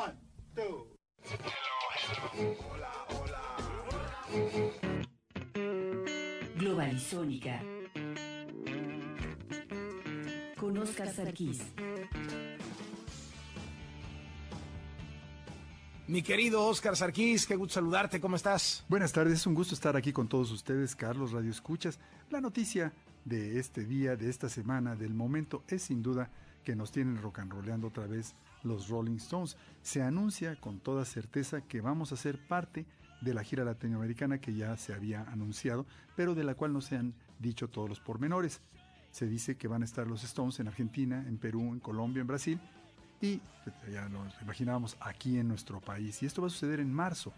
One, two. Hola, hola. Globalizónica. Con Oscar Sarkis. Mi querido Oscar Sarkis, qué gusto saludarte, ¿cómo estás? Buenas tardes, es un gusto estar aquí con todos ustedes, Carlos Radio Escuchas. La noticia de este día, de esta semana, del momento, es sin duda que nos tienen rock and rollando otra vez los Rolling Stones. Se anuncia con toda certeza que vamos a ser parte de la gira latinoamericana que ya se había anunciado, pero de la cual no se han dicho todos los pormenores. Se dice que van a estar los Stones en Argentina, en Perú, en Colombia, en Brasil y ya nos imaginábamos aquí en nuestro país. Y esto va a suceder en marzo.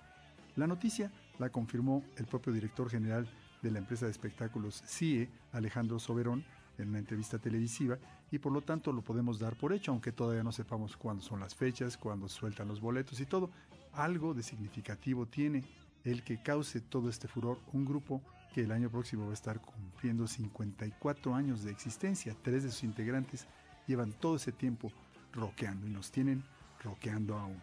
La noticia la confirmó el propio director general de la empresa de espectáculos CIE, Alejandro Soberón, en una entrevista televisiva, y por lo tanto lo podemos dar por hecho, aunque todavía no sepamos cuándo son las fechas, cuándo sueltan los boletos y todo. Algo de significativo tiene el que cause todo este furor un grupo que el año próximo va a estar cumpliendo 54 años de existencia. Tres de sus integrantes llevan todo ese tiempo roqueando y nos tienen roqueando aún.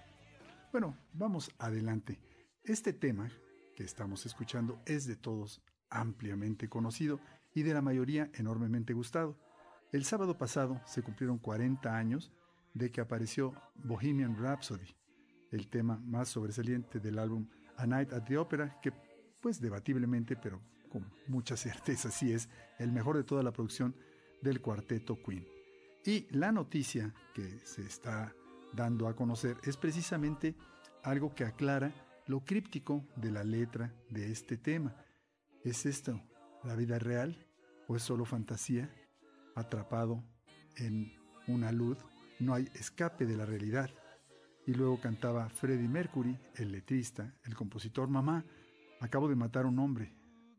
Bueno, vamos adelante. Este tema que estamos escuchando es de todos ampliamente conocido y de la mayoría enormemente gustado. El sábado pasado se cumplieron 40 años de que apareció Bohemian Rhapsody, el tema más sobresaliente del álbum A Night at the Opera, que pues debatiblemente, pero con mucha certeza sí es el mejor de toda la producción del cuarteto Queen. Y la noticia que se está dando a conocer es precisamente algo que aclara lo críptico de la letra de este tema. ¿Es esto la vida real o es solo fantasía? Atrapado en una luz, no hay escape de la realidad. Y luego cantaba Freddie Mercury, el letrista, el compositor, mamá, acabo de matar a un hombre,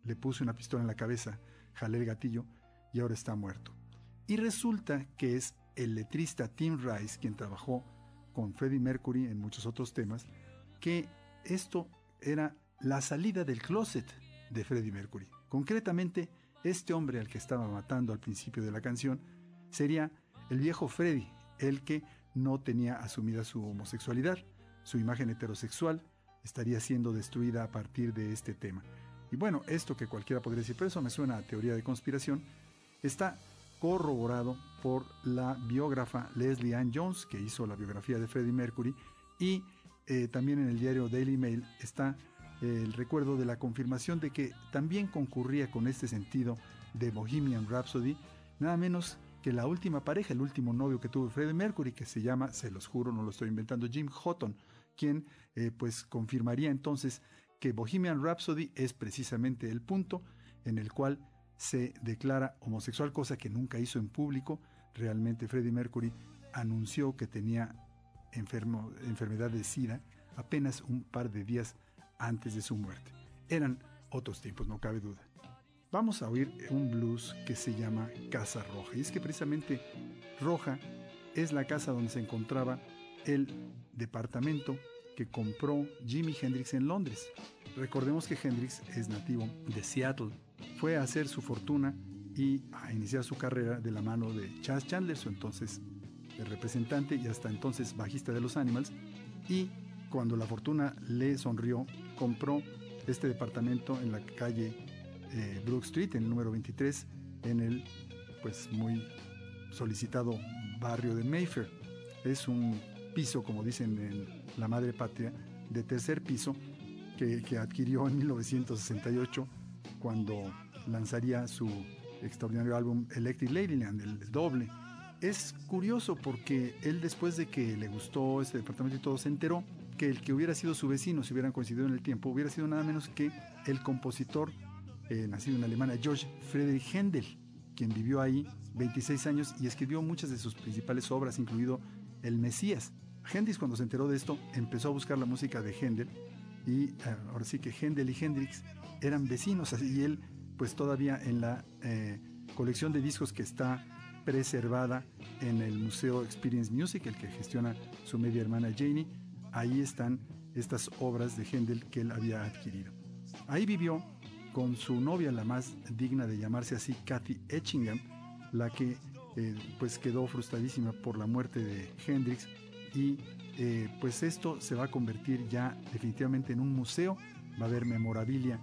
le puse una pistola en la cabeza, jalé el gatillo y ahora está muerto. Y resulta que es el letrista Tim Rice, quien trabajó con Freddie Mercury en muchos otros temas, que esto era la salida del closet de Freddie Mercury. Concretamente, este hombre al que estaba matando al principio de la canción sería el viejo Freddie, el que no tenía asumida su homosexualidad. Su imagen heterosexual estaría siendo destruida a partir de este tema. Y bueno, esto que cualquiera podría decir, pero eso me suena a teoría de conspiración, está corroborado por la biógrafa Leslie Ann Jones, que hizo la biografía de Freddie Mercury, y eh, también en el diario Daily Mail está el recuerdo de la confirmación de que también concurría con este sentido de Bohemian Rhapsody, nada menos que la última pareja, el último novio que tuvo Freddie Mercury, que se llama, se los juro, no lo estoy inventando, Jim Houghton, quien eh, pues confirmaría entonces que Bohemian Rhapsody es precisamente el punto en el cual se declara homosexual, cosa que nunca hizo en público. Realmente Freddie Mercury anunció que tenía enfermo, enfermedad de SIDA apenas un par de días antes de su muerte. Eran otros tiempos, no cabe duda. Vamos a oír un blues que se llama Casa Roja. Y es que precisamente Roja es la casa donde se encontraba el departamento que compró Jimi Hendrix en Londres. Recordemos que Hendrix es nativo de Seattle. Fue a hacer su fortuna y a iniciar su carrera de la mano de Chas Chandler, su entonces representante y hasta entonces bajista de los Animals. Y cuando la fortuna le sonrió, compró este departamento en la calle eh, Brook Street, en el número 23, en el pues muy solicitado barrio de Mayfair. Es un piso, como dicen en la madre patria, de tercer piso que, adquirió en 1968 cuando lanzaría su extraordinario álbum Electric Ladyland, el doble. Es curioso porque él después de que le gustó este departamento y todo, se enteró que el que hubiera sido su vecino, si hubieran coincidido en el tiempo, hubiera sido nada menos que el compositor eh, nacido en Alemania, George Friedrich Händel, quien vivió ahí 26 años y escribió muchas de sus principales obras, incluido El Mesías. Hendrix cuando se enteró de esto empezó a buscar la música de Händel y eh, ahora sí que Händel y Hendrix eran vecinos y él pues todavía en la eh, colección de discos que está preservada en el Museo Experience Music, el que gestiona su media hermana Janie, ahí están estas obras de Händel que él había adquirido. Ahí vivió con su novia, la más digna de llamarse así, Kathy Etchingham, la que eh, pues quedó frustradísima por la muerte de Hendrix y eh, pues esto se va a convertir ya definitivamente en un museo, va a haber memorabilia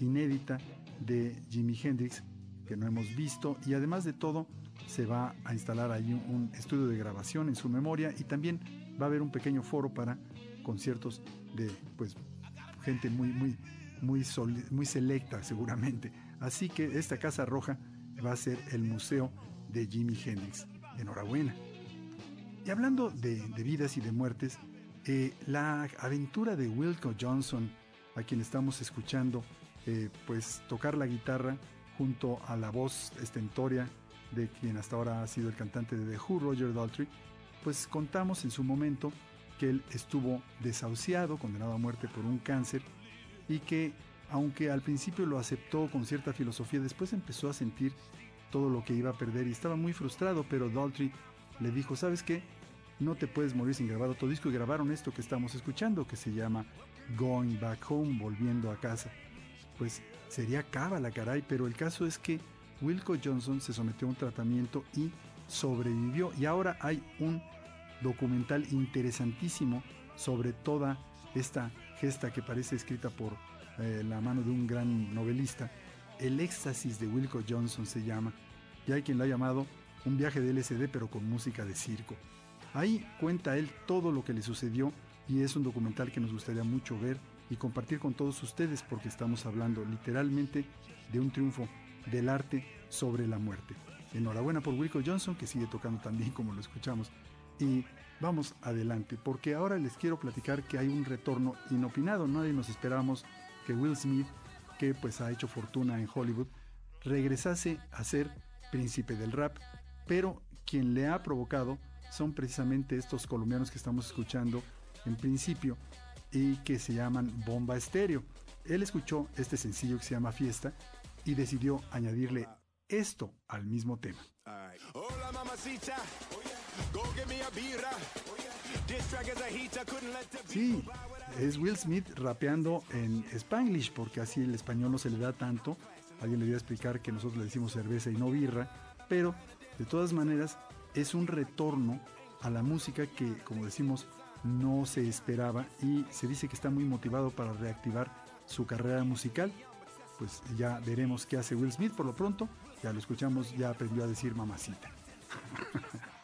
inédita de Jimi Hendrix que no hemos visto y además de todo se va a instalar ahí un, estudio de grabación en su memoria y también va a haber un pequeño foro para conciertos de pues gente muy muy muy muy selecta seguramente. Así que esta casa roja va a ser el museo de Jimi Hendrix. Enhorabuena. Y hablando de, vidas y de muertes eh, la aventura de Wilco Johnson a quien estamos escuchando eh, pues tocar la guitarra junto a la voz estentoria de quien hasta ahora ha sido el cantante de The Who, Roger Daltrey, pues contamos en su momento que él estuvo desahuciado, condenado a muerte por un cáncer, y que aunque al principio lo aceptó con cierta filosofía, después empezó a sentir todo lo que iba a perder y estaba muy frustrado, pero Daltrey le dijo, ¿sabes qué? No te puedes morir sin grabar otro disco y grabaron esto que estamos escuchando, que se llama Going Back Home, volviendo a casa. Pues sería cábala, caray, pero el caso es que Wilco Johnson se sometió a un tratamiento y sobrevivió. Y ahora hay un documental interesantísimo sobre toda esta gesta que parece escrita por eh, la mano de un gran novelista. El éxtasis de Wilco Johnson se llama. Y hay quien lo ha llamado un viaje de LSD pero con música de circo. Ahí cuenta él todo lo que le sucedió y es un documental que nos gustaría mucho ver y compartir con todos ustedes porque estamos hablando literalmente de un triunfo del arte sobre la muerte. Enhorabuena por Wilco Johnson que sigue tocando tan bien como lo escuchamos. Y vamos adelante porque ahora les quiero platicar que hay un retorno inopinado. Nadie nos esperábamos que Will Smith, que pues ha hecho fortuna en Hollywood, regresase a ser príncipe del rap, pero quien le ha provocado son precisamente estos colombianos que estamos escuchando en principio y que se llaman Bomba Estéreo. Él escuchó este sencillo que se llama Fiesta y decidió añadirle esto al mismo tema. Sí, es Will Smith rapeando en Spanglish, porque así el español no se le da tanto. Alguien le dio a explicar que nosotros le decimos cerveza y no birra, pero de todas maneras es un retorno a la música que, como decimos, no se esperaba y se dice que está muy motivado para reactivar su carrera musical. Pues ya veremos qué hace Will Smith por lo pronto. Ya lo escuchamos, ya aprendió a decir mamacita.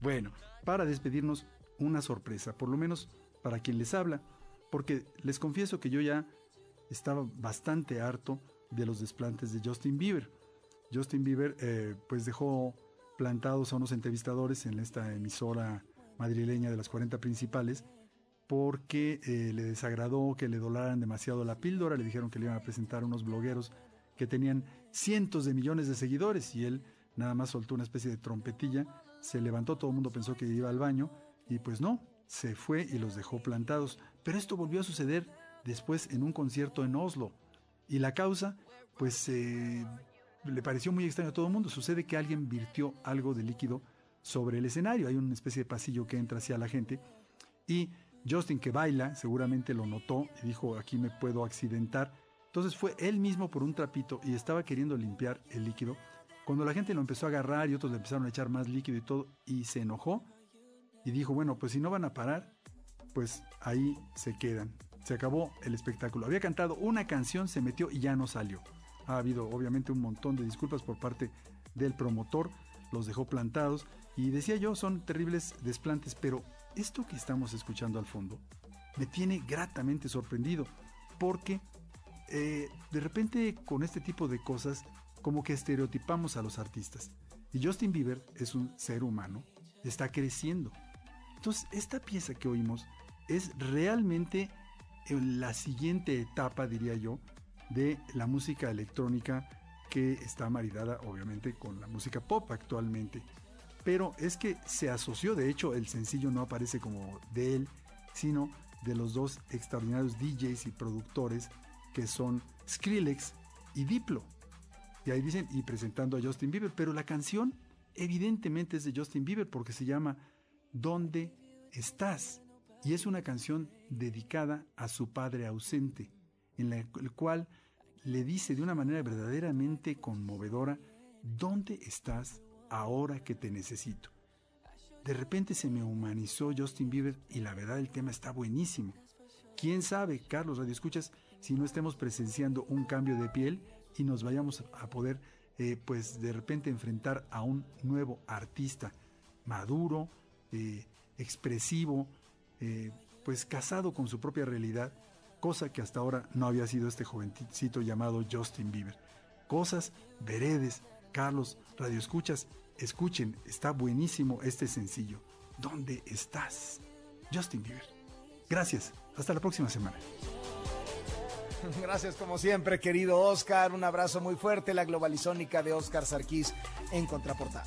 bueno, para despedirnos, una sorpresa, por lo menos para quien les habla, porque les confieso que yo ya estaba bastante harto de los desplantes de Justin Bieber. Justin Bieber eh, pues dejó plantados a unos entrevistadores en esta emisora madrileña de las 40 principales porque eh, le desagradó que le dolaran demasiado la píldora, le dijeron que le iban a presentar unos blogueros que tenían cientos de millones de seguidores y él nada más soltó una especie de trompetilla, se levantó, todo el mundo pensó que iba al baño y pues no, se fue y los dejó plantados. Pero esto volvió a suceder después en un concierto en Oslo y la causa pues eh, le pareció muy extraño a todo el mundo. Sucede que alguien virtió algo de líquido sobre el escenario. Hay una especie de pasillo que entra hacia la gente y Justin que baila seguramente lo notó y dijo aquí me puedo accidentar. Entonces fue él mismo por un trapito y estaba queriendo limpiar el líquido. Cuando la gente lo empezó a agarrar y otros le empezaron a echar más líquido y todo y se enojó y dijo bueno pues si no van a parar pues ahí se quedan. Se acabó el espectáculo. Había cantado una canción, se metió y ya no salió. Ha habido obviamente un montón de disculpas por parte del promotor, los dejó plantados y decía yo, son terribles desplantes, pero esto que estamos escuchando al fondo me tiene gratamente sorprendido, porque eh, de repente con este tipo de cosas como que estereotipamos a los artistas. Y Justin Bieber es un ser humano, está creciendo. Entonces, esta pieza que oímos es realmente la siguiente etapa, diría yo, de la música electrónica que está maridada obviamente con la música pop actualmente pero es que se asoció, de hecho el sencillo no aparece como de él, sino de los dos extraordinarios DJs y productores que son Skrillex y Diplo. Y ahí dicen, y presentando a Justin Bieber, pero la canción evidentemente es de Justin Bieber porque se llama ¿Dónde estás? Y es una canción dedicada a su padre ausente, en la cual le dice de una manera verdaderamente conmovedora, ¿dónde estás ahora que te necesito. de repente se me humanizó Justin Bieber y la verdad el tema está buenísimo. ¿Quién sabe, Carlos Radio Escuchas, si no estemos presenciando un cambio de piel y nos vayamos a poder, eh, pues de repente enfrentar a un nuevo artista maduro, eh, expresivo, eh, pues casado con su propia realidad, cosa que hasta ahora no había sido este jovencito llamado Justin Bieber. Cosas veredes, Carlos, Radio Escuchas, escuchen, está buenísimo este sencillo. ¿Dónde estás? Justin Bieber. Gracias, hasta la próxima semana. Gracias como siempre, querido Oscar. Un abrazo muy fuerte. La globalizónica de Oscar Sarkis en contraportada.